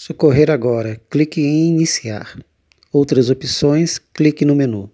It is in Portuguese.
Socorrer agora, clique em Iniciar. Outras opções, clique no menu.